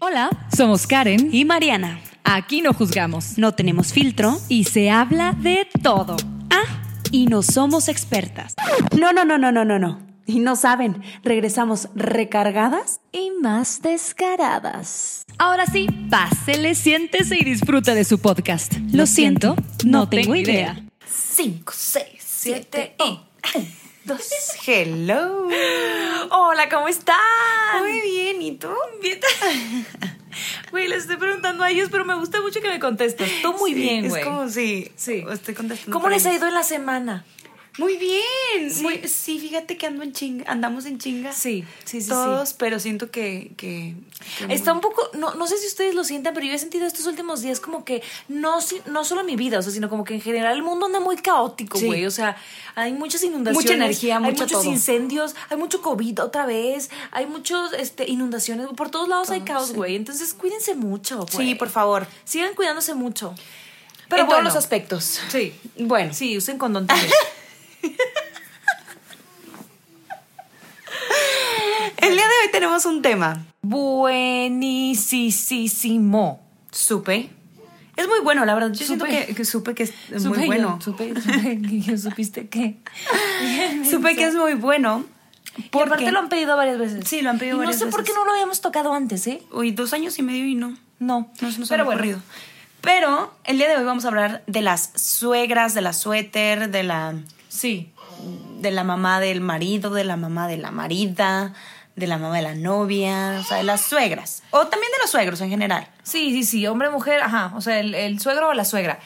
Hola, somos Karen y Mariana. Aquí no juzgamos, No tenemos filtro y se habla de todo. Ah, y no somos expertas. No, no, no, no, no, no, no. Y no saben, regresamos recargadas Y más descaradas. Ahora sí, pásele, siéntese y disfruta de su podcast. Lo, siento, no, tengo idea. 5, 6, 7 y... Dos. Hello. Hola, ¿cómo están? Muy bien, ¿y tú? Bien. Güey, les estoy preguntando a ellos, pero me gusta mucho que me contestes. Tú muy Sí, bien, Es güey. como si Sí. estoy contestando. ¿Cómo les ha ido en la semana? Muy bien. Sí. Muy, sí, fíjate que ando en chinga, andamos en chinga. Sí, sí, sí, Todos, sí. pero siento que. que, que Está muy- un poco, no, no sé si ustedes lo sientan, pero yo he sentido estos últimos días como que no, no solo mi vida, o sea, sino como que en general el mundo anda muy caótico, Sí. güey. O sea, hay muchas inundaciones, Mucha energía, hay mucho muchos todo. incendios, hay mucho COVID otra vez, hay muchos este, inundaciones, por todos lados hay caos, güey. Entonces cuídense mucho, güey. Sí, por favor. Sigan cuidándose mucho. Pero en bueno. todos los aspectos. Sí. Bueno. Sí, usen condón también. El día de hoy tenemos un tema. Buenísimo. Supe. Es muy bueno, la verdad. Yo siento Supe. que, que supe que es Supe muy yo, bueno. Supe, supe que yo supiste que. Supe que es muy bueno. Porque aparte Porque lo han pedido varias veces. Sí, lo han pedido Y varias No sé por qué veces. no lo habíamos tocado antes, ¿eh? Uy, dos años y medio y no. No. No se nos Pero ha bueno. ocurrido. Pero el día de hoy vamos a hablar de las suegras, de la suéter, de la, Sí. de la mamá del marido, de la mamá de la marida, de la mamá de la novia, o sea, de las suegras. O también de los suegros en general. Sí, sí, sí. Hombre, mujer, ajá. O sea, el, el suegro o la suegra.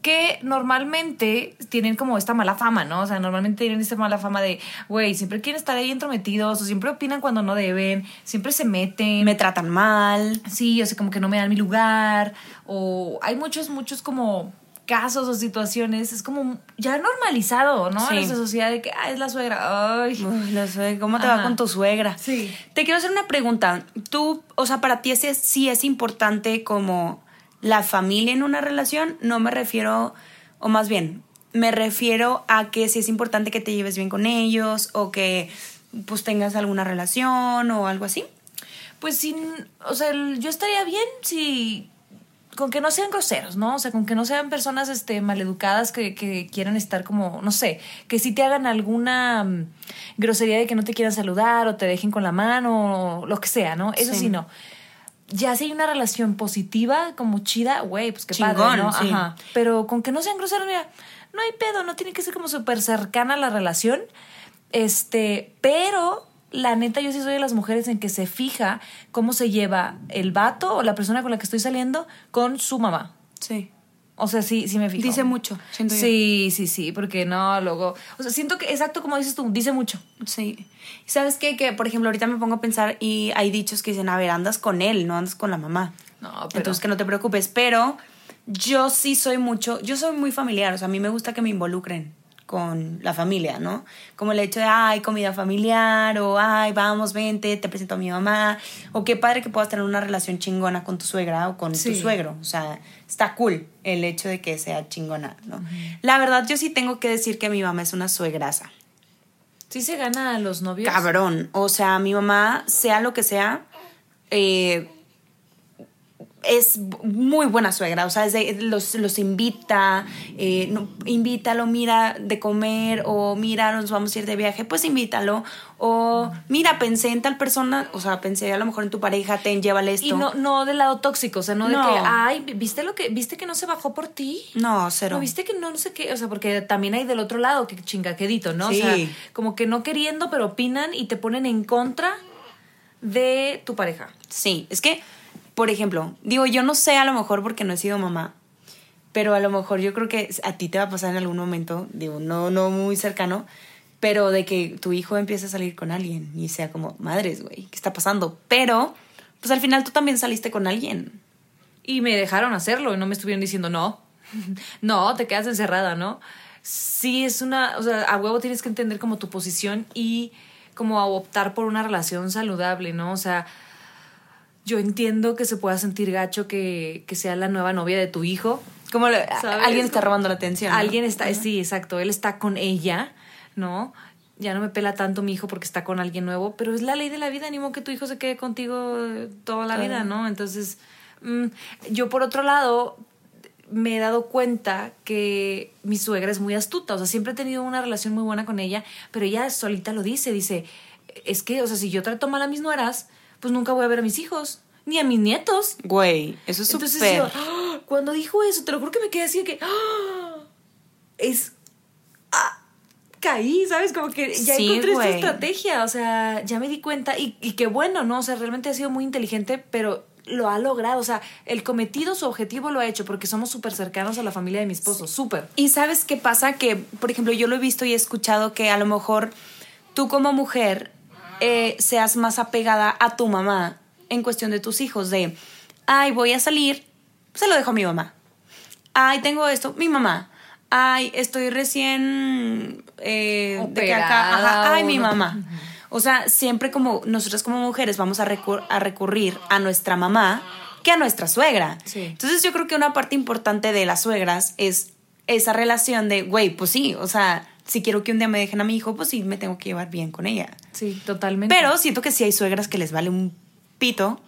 Que normalmente tienen como esta mala fama, ¿no? O sea, normalmente tienen esta mala fama de, güey, siempre quieren estar ahí entrometidos, o siempre opinan cuando no deben, siempre se meten. Me tratan mal. sí, o sea, como que no me dan mi lugar, o hay muchos, muchos como casos o situaciones, es como ya normalizado, ¿no? Sí. En nuestra sociedad de que, ah, es la suegra, ay. Uy, la suegra, ¿Cómo te va con tu suegra? Sí. Te quiero hacer una pregunta. Tú, o sea, para ti ese sí es importante como la familia en una relación. No me refiero, o más bien, me refiero a que sí es importante que te lleves bien con ellos o que pues tengas alguna relación o algo así. Pues sin, o sea, yo estaría bien si con que no sean groseros, ¿no? O sea, con que no sean personas este maleducadas que, que quieran estar como, no sé, que si te hagan alguna mm, grosería de que no te quieran saludar o te dejen con la mano o lo que sea, ¿no? Eso sí, Sí. no. Ya si hay una relación positiva, como chida, güey, pues qué Chingón, padre, ¿no? sí. Ajá. Pero con que no sean groseros, mira, no hay pedo, no tiene que ser como súper cercana la relación. Este, pero la neta, yo sí soy de las mujeres en que se fija cómo se lleva el vato o la persona con la que estoy saliendo con su mamá. Sí. O sea, sí, sí me fijo. Dice mucho, siento yo. Sí, sí, sí, porque no, luego. O sea, siento que, exacto como dices tú, dice mucho. Sí. ¿Y ¿Sabes qué? Que, por ejemplo, ahorita me pongo a pensar y hay dichos que dicen, a ver, andas con él, no andas con la mamá. No, pero. Entonces que no te preocupes, pero yo sí soy mucho, yo soy muy familiar, o sea, a mí me gusta que me involucren con la familia, ¿no? Como el hecho de, ay, comida familiar, o ay, vamos, vente, te presento a mi mamá, o qué padre que puedas tener una relación chingona con tu suegra o con Sí. tu suegro, o sea, está cool el hecho de que sea chingona, ¿no? La verdad, yo sí tengo que decir que mi mamá es una suegrasa. Sí se gana a los novios. Cabrón. O sea, mi mamá, sea lo que sea, eh, es muy buena suegra. O sea, es de- los, los invita, eh, no, invítalo, mira de comer, o mira, nos vamos a ir de viaje, pues invítalo. O mira, pensé en tal persona, o sea, pensé a lo mejor en tu pareja, ten, llévale esto. Y no, no del lado tóxico, o sea, no, No. de que, ay, ¿viste lo que, viste que no se bajó por ti? No, cero. No, viste que no, no sé qué, o sea, porque también hay del otro lado que chingaquedito, ¿no? Sí. O sea, como que no queriendo, pero opinan y te ponen en contra de tu pareja. Sí, es que, por ejemplo, digo, yo no sé a lo mejor porque no he sido mamá, pero a lo mejor yo creo que a ti te va a pasar en algún momento, digo, no, no muy cercano, Pero de que tu hijo empiece a salir con alguien y sea como, madres, güey, ¿qué está pasando? Pero, pues al final tú también saliste con alguien. Y me dejaron hacerlo y no me estuvieron diciendo no. no, te quedas encerrada, ¿no? Sí, es una. O sea, a huevo tienes que entender como tu posición y como optar por una relación saludable, ¿no? O sea, yo entiendo que se pueda sentir gacho que, que sea la nueva novia de tu hijo. Como alguien está robando la atención. ¿no? Alguien está, sí, exacto, él está con ella, ¿no? Ya no me pela tanto mi hijo porque está con alguien nuevo, pero es la ley de la vida, ni modo que tu hijo se quede contigo toda la vida, ¿no? Entonces, mm, yo por otro lado me he dado cuenta que mi suegra es muy astuta, o sea, siempre he tenido una relación muy buena con ella, pero ella solita lo dice, dice, es que, o sea, si yo trato mal a mis nueras, pues nunca voy a ver a mis hijos, ni a mis nietos. Güey, eso es Entonces súper. yo, ¡ah! cuando dijo eso, te lo juro que me quedé así de que ¡ah! es ¡ah! caí, ¿sabes? Como que ya Sí, encontré esta estrategia, o sea, ya me di cuenta y, y qué bueno, ¿no? O sea, realmente ha sido muy inteligente, pero lo ha logrado, o sea, el cometido, su objetivo lo ha hecho porque somos súper cercanos a la familia de mi esposo, súper. Y sabes qué pasa? Que, por ejemplo, yo lo he visto y he escuchado que a lo mejor tú como mujer eh, seas más apegada a tu mamá en cuestión de tus hijos, de, ay, voy a salir, se lo dejo a mi mamá. Ay, tengo esto, mi mamá. Ay, estoy recién... eh, de que acá, ajá, ay, mi mamá. O sea, siempre como nosotras como mujeres vamos a, recur- a recurrir a nuestra mamá que a nuestra suegra. Sí. Entonces yo creo que una parte importante de las suegras es esa relación de, güey, pues sí, o sea, si quiero que un día me dejen a mi hijo, pues sí, me tengo que llevar bien con ella. Sí, totalmente. Pero siento que sí hay suegras que les vale un pito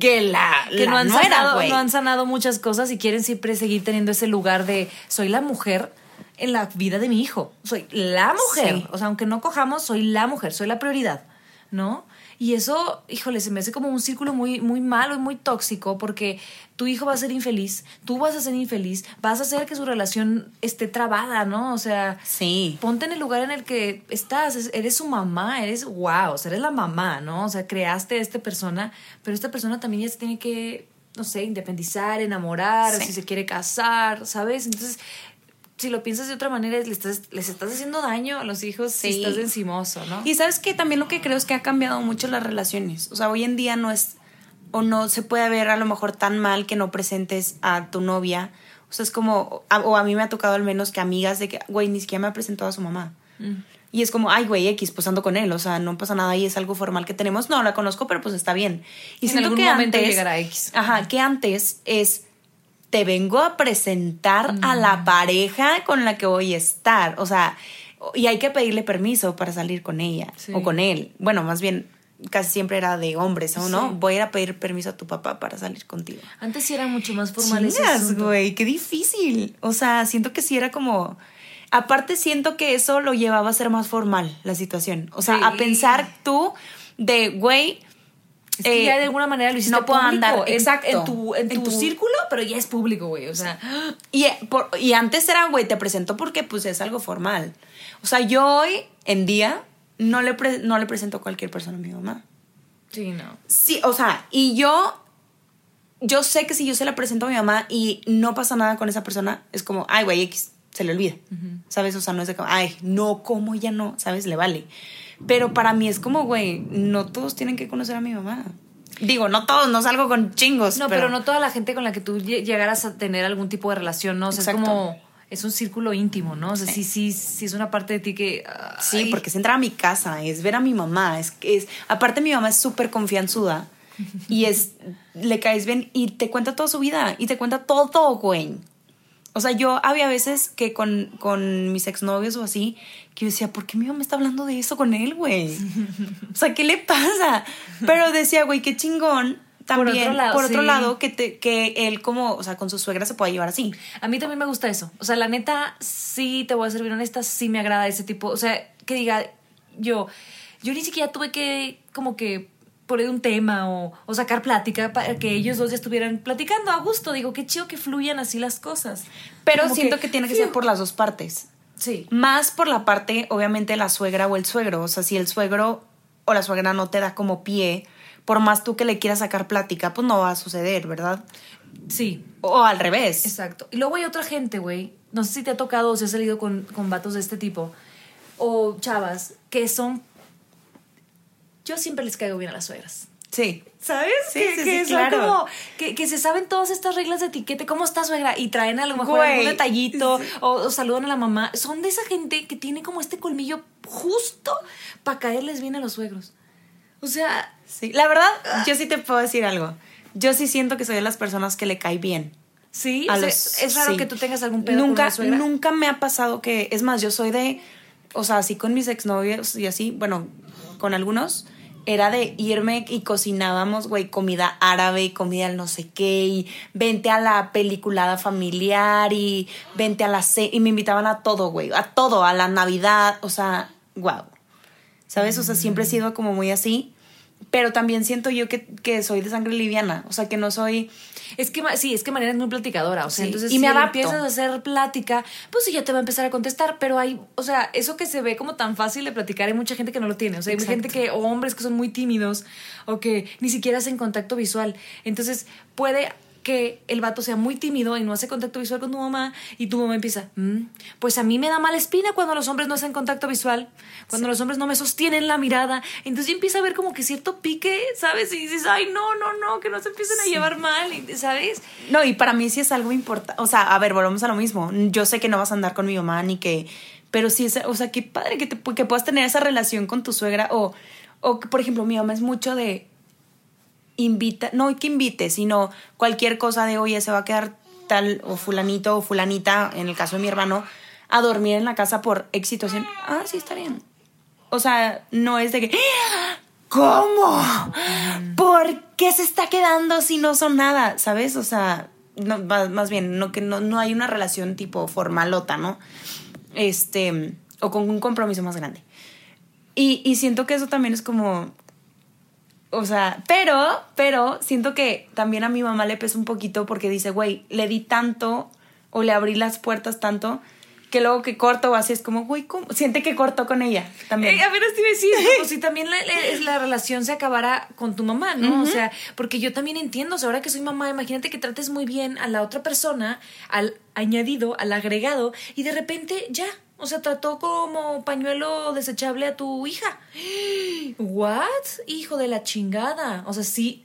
que la, que la no han, nuera, sanado, no han sanado muchas cosas y quieren siempre seguir teniendo ese lugar de soy la mujer en la vida de mi hijo. Soy la mujer. Sí. O sea, aunque no cojamos, soy la mujer, soy la prioridad, ¿no? Y eso, híjole, se me hace como un círculo muy, muy malo y muy tóxico porque tu hijo va a ser infeliz, tú vas a ser infeliz, vas a hacer que su relación esté trabada, ¿no? O sea, Sí. ponte en el lugar en el que estás, es- eres su mamá, eres wow, o sea, eres la mamá, ¿no? O sea, creaste a esta persona, pero esta persona también ya se tiene que, no sé, independizar, enamorar, Sí. si se quiere casar, ¿sabes? Entonces, si lo piensas de otra manera, le estás, les estás haciendo daño a los hijos si estás encimoso, ¿no? Y sabes que también lo que creo es que ha cambiado mucho las relaciones. O sea, hoy en día no es, o no se puede ver a lo mejor tan mal que no presentes a tu novia. O sea, es como, a- o a mí me ha tocado al menos que amigas de que, güey, ni siquiera me ha presentado a su mamá. Y es como, ay, güey, X, pues ando con él, o sea, no pasa nada y es algo formal que tenemos. No, la conozco, pero pues está bien. Y En siento algún que momento antes, llegará X. Ajá, que antes es, te vengo a presentar a la pareja con la que voy a estar. O sea, y hay que pedirle permiso para salir con ella Sí. o con él. Bueno, más bien, casi siempre era de hombres, ¿o no? Sí. Voy a ir a pedir permiso a tu papá para salir contigo. Antes sí era mucho más formal asunto. güey, qué difícil. O sea, siento que sí era como. Aparte, siento que eso lo llevaba a ser más formal la situación. O sea, a pensar tú de, güey. Es que eh, ya de alguna manera lo hiciste no puedo público, andar, exacto. En, tu, en, En tu tu- círculo, pero ya es público, güey. O sea, Y, eh, por- y antes era, güey, te presento porque pues es algo formal. O sea, yo hoy en día no le, pre- no le presento a cualquier persona a mi mamá. sí, no. Sí, o sea, y yo, yo sé que si yo se la presento a mi mamá y no pasa nada con esa persona, es como, ay, güey, X, se le olvida. ¿Sabes? O sea, no es de como, ay, no, ¿cómo ya no? ¿Sabes? Le vale. Pero para mí es como, güey, no todos tienen que conocer a mi mamá. Digo, no todos, no salgo con chingos. No, pero, no toda la gente con la que tú lle- llegaras a tener algún tipo de relación, ¿no? O sea, es como. Es un círculo íntimo, ¿no? O sea, sí, sí, sí, es una parte de ti que. Sí, ay, porque es entrar a mi casa, es ver a mi mamá, es que es aparte mi mamá es súper confianzuda y es le caes bien y te cuenta toda su vida y te cuenta todo, güey. O sea, yo había veces que con, con mis exnovios o así, que yo decía, ¿por qué mi mamá está hablando de eso con él, güey? O sea, ¿qué le pasa? Pero decía, güey, qué chingón también, otro lado, por otro sí. lado, que, te, que él como, o sea, con su suegra se pueda llevar así. A mí también me gusta eso. O sea, la neta, sí, te voy a ser bien honesta, sí me agrada ese tipo. O sea, que diga, yo, yo ni siquiera tuve que, como que, poner un tema o, o sacar plática para que ellos dos ya estuvieran platicando a gusto. Digo, qué chido que fluyan así las cosas. Pero Como siento que, tiene que ser por las dos partes. Sí. Más por la parte, obviamente, la suegra o el suegro. O sea, si el suegro o la suegra no te da como pie, por más tú que le quieras sacar plática, pues no va a suceder, ¿verdad? Sí, O al revés. Exacto. Y luego hay otra gente, güey. No sé si te ha tocado o si has salido con, con vatos de este tipo. o chavas que son. Yo siempre les caigo bien a las suegras. Sí. ¿Sabes? Sí, que, sí, que sí, son claro. como que, que se saben todas estas reglas de etiqueta. ¿Cómo está suegra? Y traen a lo mejor Güey. algún detallito o, o saludan a la mamá. Son de esa gente que tiene como este colmillo justo para caerles bien a los suegros. O sea, Sí. La verdad, yo sí te puedo decir algo. Yo sí siento que soy de las personas que le cae bien. sí, a o sea, los- es raro que tú tengas algún pedo con nunca, una suegra. Nunca me ha pasado que, es más, yo soy de, o sea, así con mis exnovios y así, bueno, con algunos, era de irme y cocinábamos, güey, comida árabe, comida al no sé qué, y vente a la peliculada familiar y vente a la y me invitaban a todo, güey, a todo, a la Navidad, o sea, wow. ¿Sabes? O sea, siempre he sido como muy así. Pero también siento yo que, que soy de sangre liviana. O sea, que no soy. Es que, sí, es que Mariana es muy platicadora, o sea, Sí, entonces y me adapto. empiezas a hacer plática, pues sí, ya te va a empezar a contestar, pero hay, o sea, eso que se ve como tan fácil de platicar, hay mucha gente que no lo tiene, o sea, hay Exacto. gente que, o hombres que son muy tímidos, o que ni siquiera hacen contacto visual, entonces puede que el vato sea muy tímido y no hace contacto visual con tu mamá y tu mamá empieza, "Mm, pues a mí me da mala espina cuando los hombres no hacen contacto visual, cuando los hombres no me sostienen la mirada, entonces ya empieza a ver como que cierto pique, ¿sabes? Y dices, ay, no, no, no, que no se empiecen a llevar mal, ¿sabes? No, y para mí sí es algo importante. O sea, a ver, volvemos a lo mismo. Yo sé que no vas a andar con mi mamá ni que. Pero sí, es, o sea, qué padre que, te, que puedas tener esa relación con tu suegra. O, o, por ejemplo, mi mamá es mucho de. Invita, no que invite, sino cualquier cosa de, oye, se va a quedar tal o fulanito o fulanita, en el caso de mi hermano, a dormir en la casa por situación. Ah, sí, está bien. O sea, no es de que. ¿Cómo? ¿Por qué se está quedando si no son nada? ¿Sabes? O sea, no, más bien, no, que no, no hay una relación tipo formalota, ¿no? Este, o con un compromiso más grande. Y, y siento que eso también es como. O sea, pero, pero siento que también a mi mamá le pesa un poquito porque dice, güey, le di tanto o le abrí las puertas tanto que luego que corto o así es como, güey, ¿cómo? siente que cortó con ella también. Eh, a ver, te iba a decir, como si también la, la- la relación se acabara con tu mamá, ¿no? O sea, porque yo también entiendo, o sea, ahora que soy mamá, imagínate que trates muy bien a la otra persona, al añadido, al agregado, y de repente ya, o sea, trató como pañuelo desechable a tu hija. ¿What? Hijo de la chingada. O sea, sí.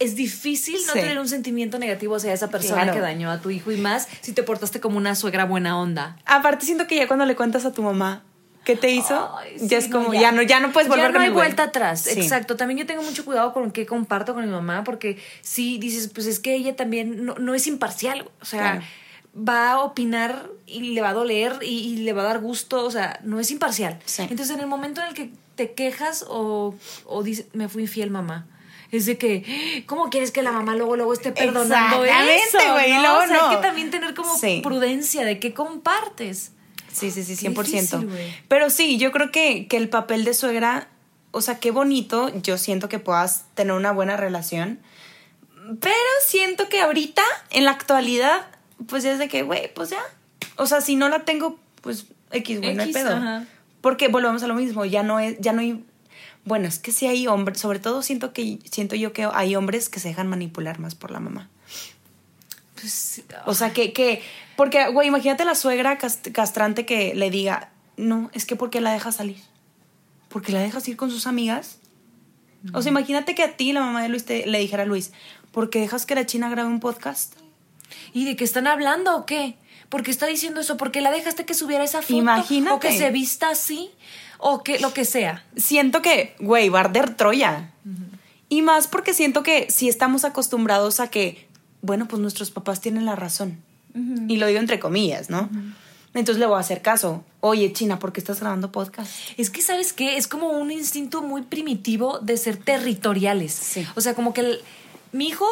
Es difícil no Sí. tener un sentimiento negativo hacia esa persona Claro. que dañó a tu hijo y más si te portaste como una suegra buena onda. Aparte siento que ya cuando le cuentas a tu mamá qué te hizo, Ay, ya sí, es como, ya. no, ya no puedes volver ya no con hay vuelta atrás, Sí. exacto. También yo tengo mucho cuidado con qué comparto con mi mamá, porque si dices, pues es que ella también no, no es imparcial, o sea, Claro. Va a opinar y le va a doler y, y le va a dar gusto, o sea, no es imparcial. Sí. Entonces, en el momento en el que te quejas o, o dices, me fui infiel, mamá. Es de que, ¿cómo quieres que la mamá luego luego esté perdonando eso? güey, ¿no? luego o sea, hay no. que también tener como Sí. prudencia de qué compartes. Sí, sí, sí, Qué 100%. difícil. Pero sí, yo creo que, que el papel de suegra, o sea, qué bonito, yo siento que puedas tener una buena relación, pero siento que ahorita, en la actualidad, pues es de que, güey, pues ya. O sea, si no la tengo, pues X, güey, no hay pedo. ajá. Porque volvemos a lo mismo, ya no es, ya no hay... Bueno, es que sí hay hombres, sobre todo siento que siento yo que hay hombres que se dejan manipular más por la mamá. Pues, O sea, que, que, porque, güey, imagínate la suegra cast- castrante que le diga, no, es que ¿por qué la dejas salir? ¿Porque la dejas ir con sus amigas? O sea, imagínate que a ti, la mamá de Luis, te- le dijera a Luis, ¿por qué dejas que la china grabe un podcast? ¿Y de qué están hablando o qué? ¿Por qué está diciendo eso? ¿Por qué la dejaste que subiera esa foto? Imagínate. O que se vista así. O que lo que sea. Siento que, güey, va a arder Troya. Y más porque siento que si estamos acostumbrados a que, bueno, pues nuestros papás tienen la razón. Y lo digo entre comillas, ¿no? Entonces le voy a hacer caso. Oye, China, ¿por qué estás grabando podcast? Es que, ¿sabes qué? Es como un instinto muy primitivo de ser territoriales. Sí. O sea, como que el- mi hijo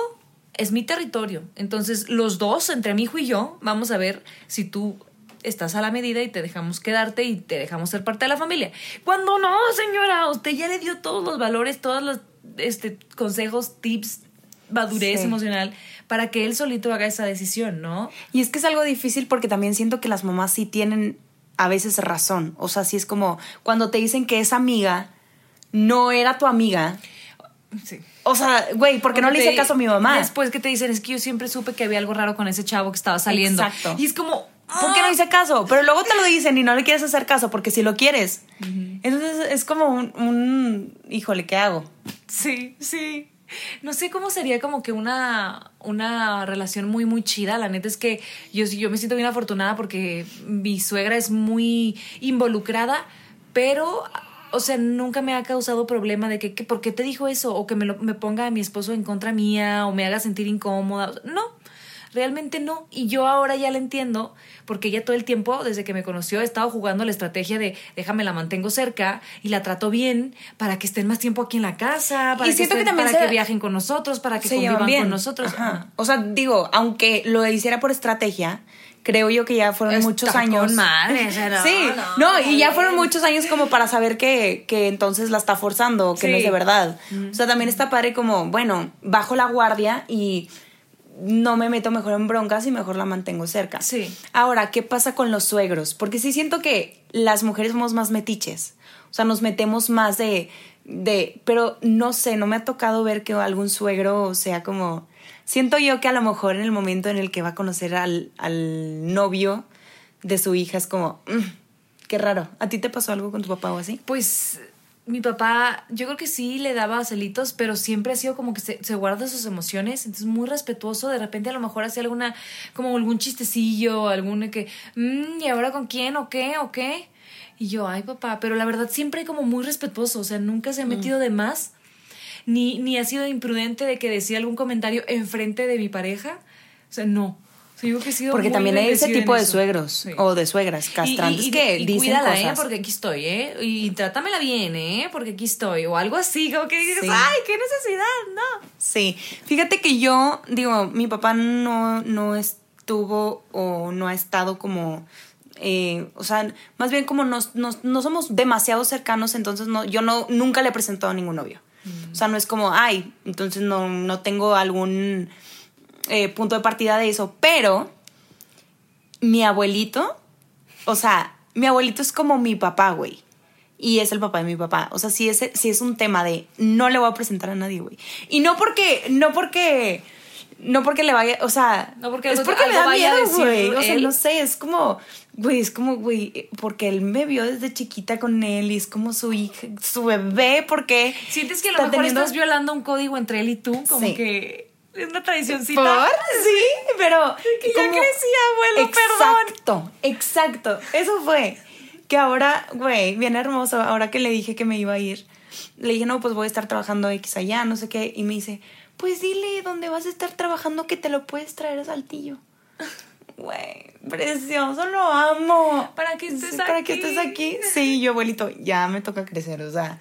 es mi territorio. Entonces, los dos, entre mi hijo y yo, vamos a ver si tú estás a la medida y te dejamos quedarte y te dejamos ser parte de la familia. Cuando no, señora, usted ya le dio todos los valores, todos los este, consejos, tips, madurez Sí. emocional para que él solito haga esa decisión, ¿no? Y es que es algo difícil porque también siento que las mamás sí tienen a veces razón. O sea, sí es como cuando te dicen que esa amiga no era tu amiga. Sí. O sea, güey, ¿por qué no le hice caso a mi mamá? Después que te dicen, es que yo siempre supe que había algo raro con ese chavo que estaba saliendo. Exacto. Y es como, ¿Por qué no hice caso? Pero luego te lo dicen y no le quieres hacer caso porque si lo quieres. Entonces es como un, un, híjole, ¿qué hago? Sí, sí. No sé cómo sería como que una, una relación muy, muy chida. La neta es que yo, yo me siento bien afortunada porque mi suegra es muy involucrada, pero, o sea, nunca me ha causado problema de que, que ¿por qué te dijo eso? O que me, lo, me ponga a mi esposo en contra mía o me haga sentir incómoda. No, realmente no. Y yo ahora ya la entiendo porque ella todo el tiempo, desde que me conoció, ha estado jugando la estrategia de déjame la mantengo cerca y la trato bien para que estén más tiempo aquí en la casa, para, Y que, que también para se- que viajen con nosotros, para que se convivan bien con nosotros. Ajá. O sea, digo, aunque lo hiciera por estrategia, creo yo que ya fueron muchos años. madre, o sea, no, sí, no, no, y ya fueron muchos años como para saber que, que entonces la está forzando, que no es de verdad. O sea, también está padre como, bueno, bajo la guardia y no me meto mejor en broncas y mejor la mantengo cerca. Sí. Ahora, ¿qué pasa con los suegros? Porque sí siento que las mujeres somos más metiches. O sea, nos metemos más de, de. Pero no sé, no me ha tocado ver que algún suegro sea como. Siento yo que a lo mejor en el momento en el que va a conocer al, al novio de su hija es como. "Mm, qué raro. ¿A ti te pasó algo con tu papá o así? Pues mi papá, yo creo que sí le daba celitos, pero siempre ha sido como que se, se guarda sus emociones, entonces muy respetuoso. De repente a lo mejor hacía alguna, como algún chistecillo, algún que, "Mm, ¿y ahora con quién? ¿O qué? ¿O qué? Y yo, ay papá, pero la verdad siempre como muy respetuoso, o sea, nunca se ha metido de más, ni, ni ha sido imprudente de que decía algún comentario enfrente de mi pareja. O sea, no. O sea, yo creo que he sido Porque también hay ese tipo de suegros Sí. o de suegras castrantes y, y- que dicen cuídala, ¿eh? cosas. Porque aquí estoy, ¿eh? Y trátamela bien, ¿eh? Porque aquí estoy. O algo así, como que dices, Sí. ay, qué necesidad, no. Sí, fíjate que yo, digo, mi papá no, no estuvo o no ha estado como, eh, o sea, más bien como nos, nos- no somos demasiado cercanos, entonces no, yo no, nunca le he presentado a ningún novio. O sea, no es como, ay, entonces no, no tengo algún eh, punto de partida de eso, pero mi abuelito, o sea, mi abuelito es como mi papá, güey. Y es el papá de mi papá. O sea, sí es, sí es un tema de no le voy a presentar a nadie, güey. Y no porque, no porque, no porque le vaya, o sea, No porque es porque me da miedo, güey. O sea, él. no sé, es como, güey, es como, güey, porque él me vio desde chiquita con él y es como su hija, su bebé, porque Sientes que a lo mejor teniendo- estás violando un código entre él y tú, como Sí. que es una tradicioncita. ¿Por? Sí, pero. que ya crecí, abuelo, perdón. Exacto, exacto. Eso fue. Que ahora, güey, bien hermoso. Ahora que le dije que me iba a ir, le dije, no, pues voy a estar trabajando X allá, no sé qué. Y me dice, pues dile dónde vas a estar trabajando que te lo puedes traer a Saltillo. Güey, precioso, lo amo. Para que estés Para que aquí. estés aquí. Sí, yo, abuelito, ya me toca crecer, o sea.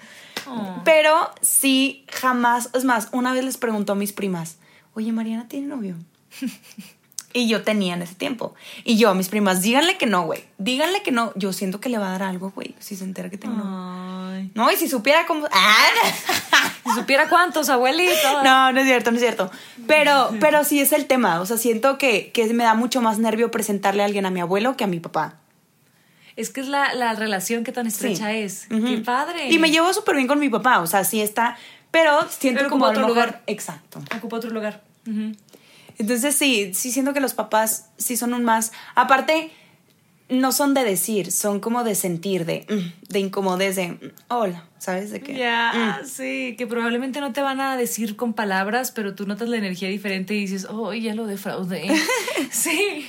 Oh. Pero sí, jamás. Es más, una vez les preguntó a mis primas, oye, Mariana tiene novio. Y yo tenía en ese tiempo. Y yo a mis primas, díganle que no, güey. Díganle que no. Yo siento que le va a dar algo, güey, si se entera que tengo. Ay. No, y si supiera cómo. ¡Ah! Si supiera cuántos, abuelito. No, no es cierto, no es cierto. Pero, pero sí es el tema. O sea, siento que, que me da mucho más nervio presentarle a alguien a mi abuelo que a mi papá. Es que es la, la relación que tan estrecha Sí. es. Qué padre. Y me llevo súper bien con mi papá. O sea, sí está. Pero siento Pero como otro lugar. Exacto. Ocupa otro lugar. Ujú. Entonces sí, sí siento que los papás sí son un más. Aparte, no son de decir, son como de sentir, de, mm, de incomodez, de mm, hola, ¿sabes? De que. Ya, mm. sí, que probablemente no te van a decir con palabras, pero tú notas la energía diferente y dices, oh, ya lo defraudé. sí.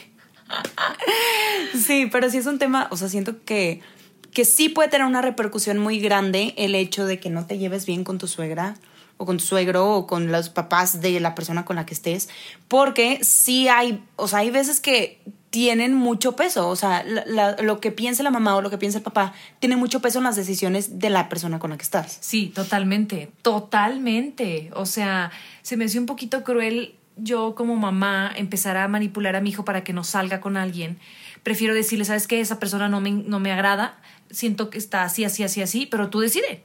Sí, pero sí es un tema, o sea, siento que, que sí puede tener una repercusión muy grande el hecho de que no te lleves bien con tu suegra con tu suegro o con los papás de la persona con la que estés, porque sí hay, o sea, hay veces que tienen mucho peso, o sea, lo que piensa la mamá o lo que piensa el papá tiene mucho peso en las decisiones de la persona con la que estás. Sí, totalmente, totalmente. O sea, se me hacía un poquito cruel yo como mamá empezar a manipular a mi hijo para que no salga con alguien. Prefiero decirle, ¿sabes qué? Esa persona no me, no me agrada, siento que está así, así, así, así, pero tú decide,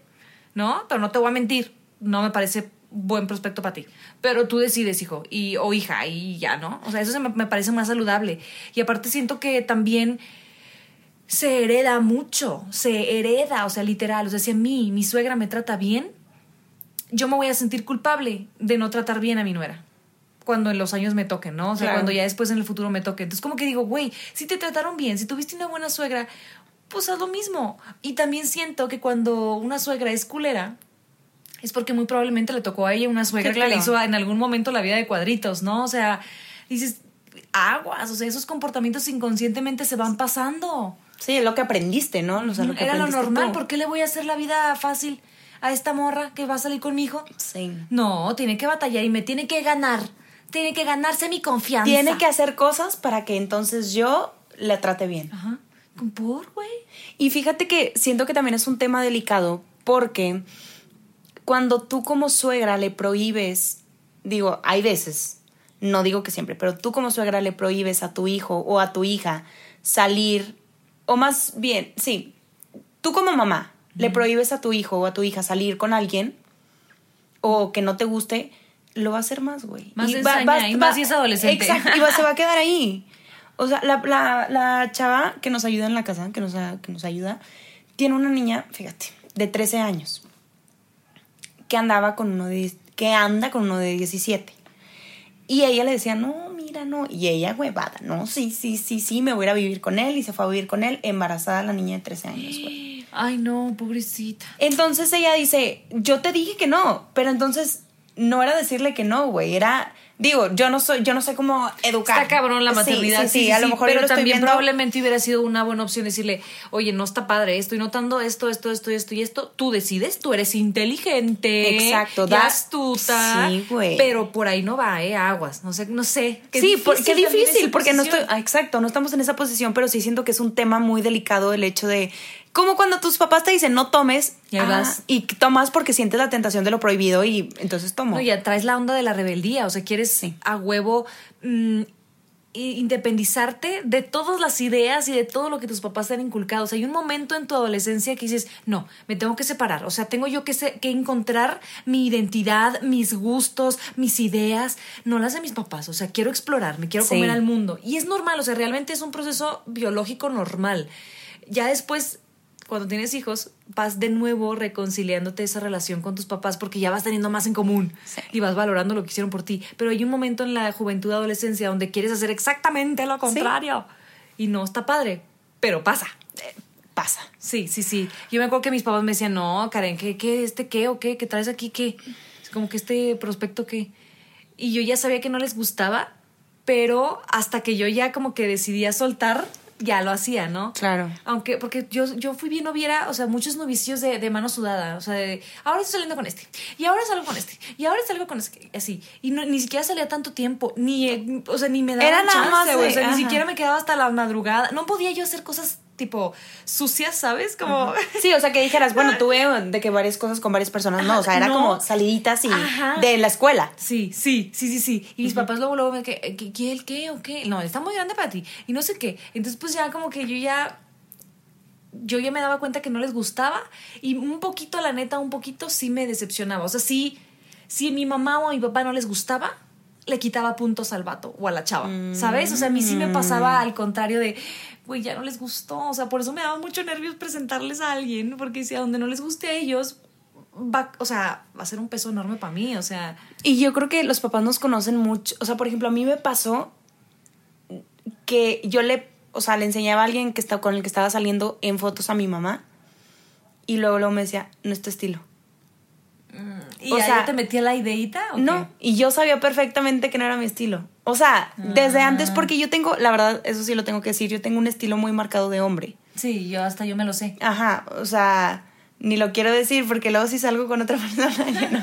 ¿no? Pero no te voy a mentir, no me parece buen prospecto para ti. Pero tú decides, hijo, y, o hija, y ya, ¿no? O sea, eso se me, me parece más saludable. Y aparte siento que también se hereda mucho, se hereda, o sea, literal. O sea, si a mí mi suegra me trata bien, yo me voy a sentir culpable de no tratar bien a mi nuera. cuando en los años me toquen, ¿no? O sea, Claro. cuando ya después en el futuro me toque. Entonces, como que digo, güey, si te trataron bien, si tuviste una buena suegra, pues haz lo mismo. Y también siento que cuando una suegra es culera, es porque muy probablemente le tocó a ella una suegra Sí, que le claro. hizo en algún momento la vida de cuadritos, ¿no? O sea, dices, aguas, o sea, esos comportamientos inconscientemente se van pasando. Sí, es lo que aprendiste, ¿no? O sea, lo que Era lo normal, tú. ¿por qué le voy a hacer la vida fácil a esta morra que va a salir con mi hijo? Sí. No, tiene que batallar y me tiene que ganar. Tiene que ganarse mi confianza. Tiene que hacer cosas para que entonces yo le trate bien. Ajá. ¿Con por, güey? Y fíjate que siento que también es un tema delicado porque cuando tú como suegra le prohíbes, digo, hay veces, no digo que siempre, pero tú como suegra le prohíbes a tu hijo o a tu hija salir, o más bien, sí, tú como mamá le prohíbes a tu hijo o a tu hija salir con alguien o que no te guste, lo va a hacer más, güey. Más ensaña, y más si es adolescente. Exacto, y va- se va a quedar ahí. O sea, la, la, la chava que nos ayuda en la casa, que nos, que nos ayuda, tiene una niña, fíjate, de 13 años, que andaba con uno de, que anda con uno de 17. Y ella le decía, no, mira, no. Y ella, huevada, no, sí, sí, sí, sí, me voy a ir a vivir con él. Y se fue a vivir con él, embarazada la niña de 13 años, güey. Ay, no, pobrecita. Entonces ella dice, yo te dije que no, pero entonces no era decirle que no, güey, era, digo, yo no soy, yo no sé cómo educar. Está cabrón la Sí, maternidad. Sí, sí, a lo mejor yo pero lo estoy también viendo- probablemente hubiera sido una buena opción decirle, oye, no está padre, estoy notando esto, esto, esto, esto y esto. Tú decides, tú eres inteligente. Exacto, y da- astuta. Sí, güey. Pero por ahí no va, eh, aguas. No sé, no sé. Qué sí, por- qué difícil, porque no estoy, ah, exacto, no estamos en esa posición, pero sí siento que es un tema muy delicado el hecho de, como cuando tus papás te dicen no tomes, Y ahí ah, vas. y tomas porque sientes la tentación de lo prohibido y entonces tomo. No, ya traes la onda de la rebeldía, o sea, quieres a huevo mm, independizarte de todas las ideas y de todo lo que tus papás te han inculcado. O sea, hay un momento en tu adolescencia que dices, no, me tengo que separar. O sea, tengo yo que, se- que encontrar mi identidad, mis gustos, mis ideas, no las de mis papás. O sea, quiero explorar, me quiero Sí. comer al mundo. Y es normal, o sea, realmente es un proceso biológico normal. Ya después cuando tienes hijos, vas de nuevo reconciliándote esa relación con tus papás porque ya vas teniendo más en común y vas valorando lo que hicieron por ti. Pero hay un momento en la juventud, adolescencia, donde quieres hacer exactamente lo contrario. Y no está padre, pero pasa. Pasa. Sí, sí, sí. Yo me acuerdo que mis papás me decían, no, Karen, ¿qué, qué, este qué o qué? ¿Qué traes aquí qué? Es como que este prospecto qué. Y yo ya sabía que no les gustaba, pero hasta que yo ya como que decidía soltar, ya lo hacía, ¿no? Claro. Aunque, porque yo, yo fui bien noviera, o sea, muchos novicios de, de mano sudada, o sea, de, ahora estoy saliendo con este, y ahora salgo con este, y ahora salgo con este, así. Y no, ni siquiera salía tanto tiempo, ni, o sea, ni me daba Era nada más de- o sea, ni siquiera me quedaba hasta la madrugada. No podía yo hacer cosas tipo sucias, ¿sabes? Como... Sí, o sea, que dijeras, bueno, tuve de que varias cosas con varias personas, no, o sea, era No. como saliditas y Ajá. de la escuela. Sí, sí, sí, sí, sí. Y mis papás luego, luego me que, ¿qué, qué, el qué o qué? No, está muy grande para ti. Y no sé qué. Entonces, pues ya como que yo ya. Yo ya me daba cuenta que no les gustaba. Y un poquito, la neta, un poquito sí me decepcionaba. O sea, sí, si a mi mamá o mi papá no les gustaba, le quitaba puntos al vato o a la chava. ¿Sabes? O sea, a mí sí me pasaba al contrario de. Güey, ya no les gustó. O sea, por eso me daba mucho nervios presentarles a alguien. Porque si a donde no les guste a ellos, va, o sea, va a ser un peso enorme para mí. O sea. Y yo creo que los papás nos conocen mucho. O sea, por ejemplo, a mí me pasó que yo le, o sea, le enseñaba a alguien que estaba, con el que estaba saliendo en fotos a mi mamá y luego, luego me decía, no es tu estilo. ¿Y O sea, te metía la ideita? ¿o No, qué? y yo sabía perfectamente que no era mi estilo. O sea, desde Ah. antes, porque yo tengo, la verdad, eso sí lo tengo que decir, yo tengo un estilo muy marcado de hombre. Sí, yo hasta yo me lo sé. Ajá, o sea, ni lo quiero decir porque luego si salgo con otra persona, ya no.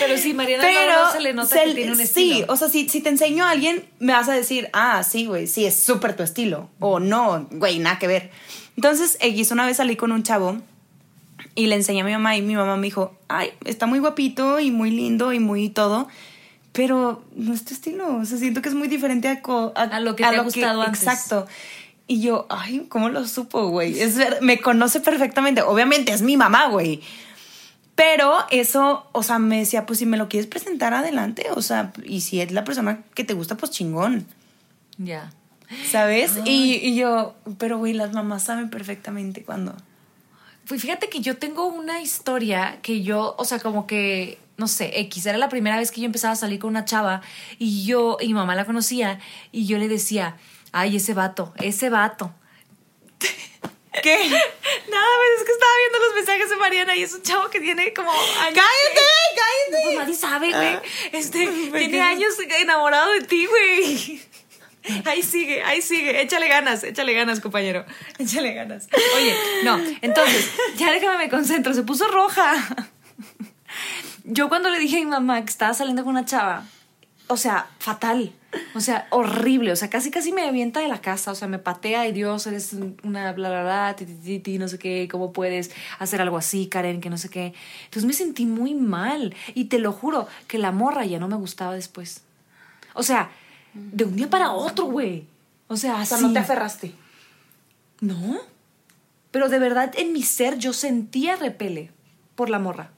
Pero sí, Mariana Pero luego se le nota se- que tiene un sí, estilo. o sea, si, si te enseño a alguien, me vas a decir, ah, sí, güey, sí, es súper tu estilo. O no, güey, nada que ver. Entonces, X, una vez salí con un chavo y le enseñé a mi mamá y mi mamá me dijo, ay, está muy guapito y muy lindo y muy todo, pero no es tu estilo. O sea, siento que es muy diferente a, lo que te ha gustado antes. Exacto. Y yo, ay, ¿cómo lo supo, güey? Es ver- me conoce perfectamente. Obviamente es mi mamá, güey. Pero eso, o sea, me decía, pues si me lo quieres presentar adelante, o sea, y si es la persona que te gusta, pues chingón, Ya. ¿sabes? Y, y yo, pero güey, las mamás saben perfectamente cuando. Pues fíjate que yo tengo una historia que yo, o sea, como que no sé, X, era la primera vez que yo empezaba a salir con una chava y yo, y mi mamá la conocía y yo le decía, ay, ese vato, ese vato. ¿Qué? Nada, pues es que estaba viendo los mensajes de Mariana y es un chavo que tiene como años. ¡Cállate! Pues ¡Cállate! nadie sabe, güey. Ah. Este, ¿Por tiene qué? años enamorado de ti, güey. Ahí sigue, ahí sigue. Échale ganas, échale ganas, compañero. Échale ganas. Oye, no, entonces, ya déjame me concentro. Se puso roja. Yo cuando le dije a mi mamá que estaba saliendo con una chava, o sea, fatal. O sea, horrible. O sea, casi casi me avienta de la casa. O sea, me patea y Dios, eres una bla bla bla, ti, ti, ti, no sé qué, cómo puedes hacer algo así, Karen, que no sé qué. Entonces me sentí muy mal. Y te lo juro que la morra ya no me gustaba después. O sea, de un día para otro, güey. O sea, O así. sea, no te aferraste. No. Pero de verdad en mi ser yo sentía repele por la morra.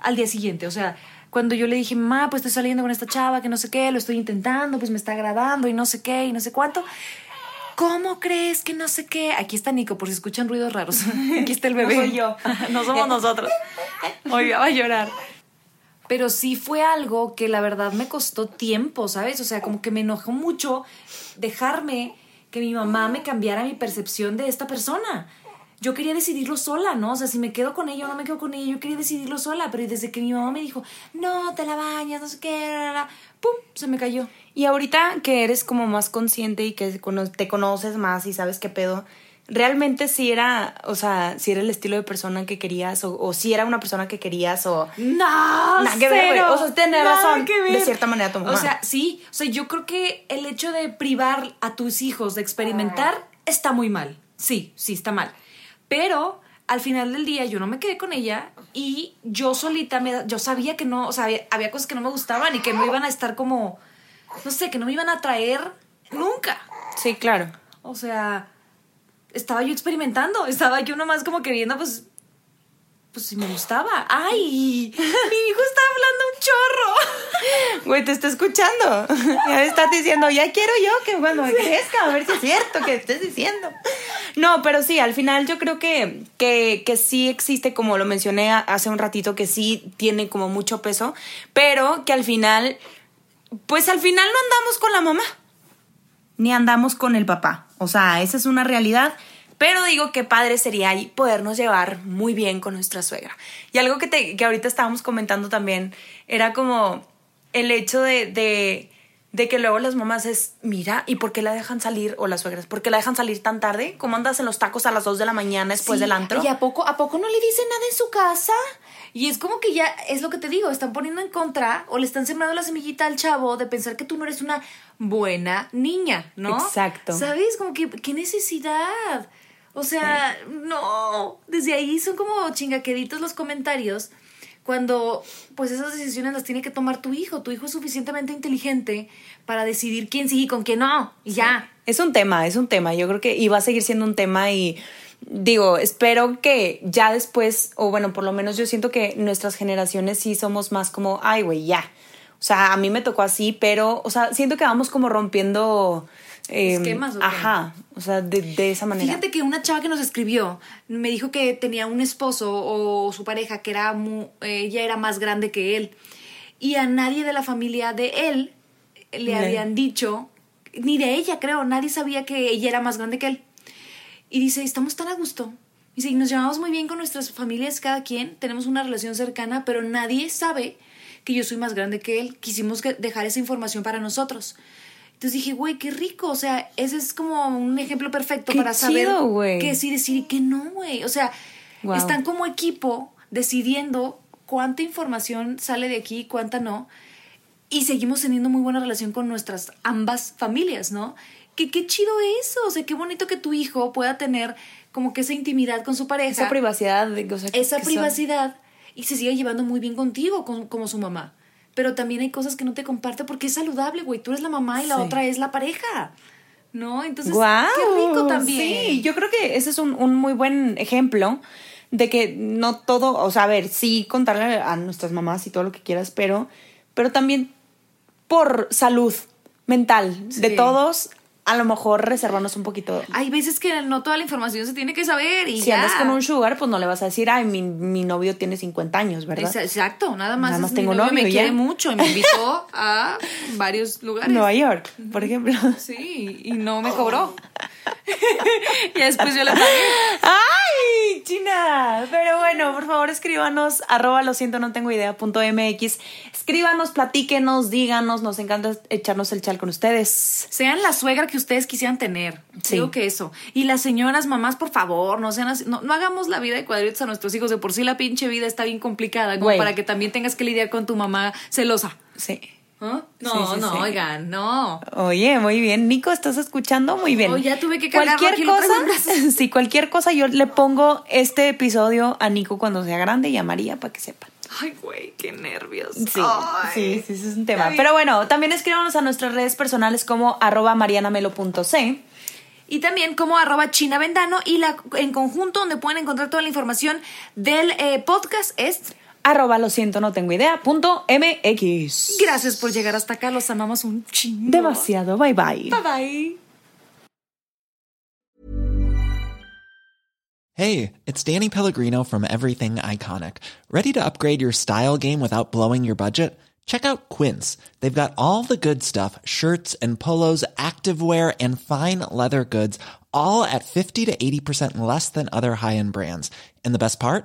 Al día siguiente, o sea, cuando yo le dije, ma, pues estoy saliendo con esta chava, que no sé qué, lo estoy intentando, pues me está agradando y no sé qué y no sé cuánto. ¿Cómo crees que no sé qué? Aquí está Nico, por si escuchan ruidos raros. Aquí está el bebé. No soy yo. no somos nosotros. Hoy va a llorar. Pero sí fue algo que la verdad me costó tiempo, ¿sabes? O sea, como que me enojó mucho dejarme que mi mamá me cambiara mi percepción de esta persona. Yo quería decidirlo sola, ¿no? O sea, si me quedo con ella o no me quedo con ella, yo quería decidirlo sola. Pero desde que mi mamá me dijo, no, te la bañas, no sé qué, la, la, la", ¡pum! Se me cayó. Y ahorita que eres como más consciente y que te conoces más y sabes qué pedo, realmente si era, o sea, si era el estilo de persona que querías o, o si era una persona que querías o... No, Nada que ver. O sea, Nada razón, que ver. de cierta manera, tu mamá. O sea, sí. O sea, yo creo que el hecho de privar a tus hijos de experimentar está muy mal. Sí, sí, está mal. Pero al final del día yo no me quedé con ella y yo solita me, yo sabía que no, o sea, había, había cosas que no me gustaban y que no iban a estar como, no sé, que no me iban a atraer nunca. Sí, claro. O sea, estaba yo experimentando, estaba yo nomás como queriendo, pues, pues si me gustaba. ¡Ay! Mi hijo está hablando un chorro. Güey, te está escuchando. Ya estás diciendo, ya quiero yo que cuando me crezca, a ver si es cierto que estés diciendo. No, pero sí, al final yo creo que, que, que sí existe, como lo mencioné hace un ratito, que sí tiene como mucho peso, pero que al final, pues al final no andamos con la mamá, ni andamos con el papá. O sea, esa es una realidad. Pero digo que padre sería ahí podernos llevar muy bien con nuestra suegra. Y algo que, te, que ahorita estábamos comentando también era como el hecho de, de, de que luego las mamás es, mira, ¿y por qué la dejan salir? O las suegras, ¿por qué la dejan salir tan tarde? ¿Cómo andas en los tacos a las 2 de la mañana después Sí, del antro? ¿Y a poco, a poco no le dicen nada en su casa? Y es como que ya, es lo que te digo, están poniendo en contra o le están sembrando la semillita al chavo de pensar que tú no eres una buena niña, ¿no? Exacto. ¿Sabes? Como que, ¿qué necesidad? O sea, no, desde ahí son como chingaqueditos los comentarios cuando pues esas decisiones las tiene que tomar tu hijo. Tu hijo es suficientemente inteligente para decidir quién sí y con quién no. Y ya. Es un tema, es un tema. Yo creo que y va a seguir siendo un tema y digo, espero que ya después, o bueno, por lo menos yo siento que nuestras generaciones sí somos más como, ay, güey, ya. O sea, a mí me tocó así, pero, o sea, siento que vamos como rompiendo... eh, Esquemas, ¿o qué? Ajá, o sea, de, de esa manera. Fíjate que una chava que nos escribió me dijo que tenía un esposo o su pareja que era mu- ella era más grande que él. Y a nadie de la familia de él le habían dicho ni de ella creo nadie sabía que ella era más grande que él. Y dice estamos tan a gusto dice y nos llevamos muy bien con nuestras familias cada quien tenemos una relación cercana pero nadie sabe que yo soy más grande que él quisimos dejar esa información para nosotros entonces dije, güey, qué rico. O sea, ese es como un ejemplo perfecto Qué para saber chido, güey. qué sí decir y qué no, güey. O sea, Wow. están como equipo decidiendo cuánta información sale de aquí y cuánta no. Y seguimos teniendo muy buena relación con nuestras ambas familias, ¿no? Que qué chido eso. O sea, qué bonito que tu hijo pueda tener como que esa intimidad con su pareja. Esa privacidad, o sea, esa son- privacidad y se sigue llevando muy bien contigo con- como su mamá. Pero también hay cosas que no te comparte porque es saludable, güey. Tú eres la mamá y la Sí. otra es la pareja. ¿No? Entonces, ¡Guau! qué rico también. Sí, yo creo que ese es un, un muy buen ejemplo de que no todo, o sea, a ver, sí contarle a nuestras mamás y todo lo que quieras, pero, pero también por salud mental de todos, a lo mejor reservarnos un poquito. Hay veces que no toda la información se tiene que saber y Si ya. andas con un sugar, pues no le vas a decir, ay, mi, mi novio tiene 50 años, ¿verdad? Exa- Exacto, nada más. Nada más es mi tengo novio, novio me ya. quiere mucho y me invitó a varios lugares. Nueva York, por ejemplo. Sí, y no me cobró. y después yo le pagué. ¡Ay, China! Pero bueno, por favor, escríbanos, arroba lo siento, no tengo idea, punto MX. Escríbanos, platíquenos, díganos, nos encanta echarnos el chal con ustedes. Sean la suegra que ustedes quisieran tener. Sí. Digo que eso. Y las señoras, mamás, por favor, no sean así. No, no hagamos la vida de cuadritos a nuestros hijos. De por sí la pinche vida está bien complicada. Como para que también tengas que lidiar con tu mamá celosa. Sí. ¿Ah? No, Sí, sí, no, sí. oigan, no. Oye, muy bien. Nico, ¿estás escuchando? Muy bien. Oh, ya tuve que Cualquier cosa, sí, cualquier cosa, yo le pongo este episodio a Nico cuando sea grande y a María para que sepan. Ay, güey, qué nervios. Sí, Ay. sí, sí, ese es un tema. Pero bueno, también escríbanos a nuestras redes personales como arroba marianamelo.c. Y también como arroba China Vendano y la, en conjunto donde pueden encontrar toda la información del eh, podcast es Arroba lo siento, no tengo idea, punto MX. Gracias por llegar hasta acá, los amamos un chingo. Demasiado, bye bye. Bye bye. Hey, it's Danny Pellegrino from Everything Iconic. Ready to upgrade your style game without blowing your budget? Check out Quince. They've got all the good stuff shirts and polos, activewear, and fine leather goods, all at 50 to 80% less than other high end brands. And the best part?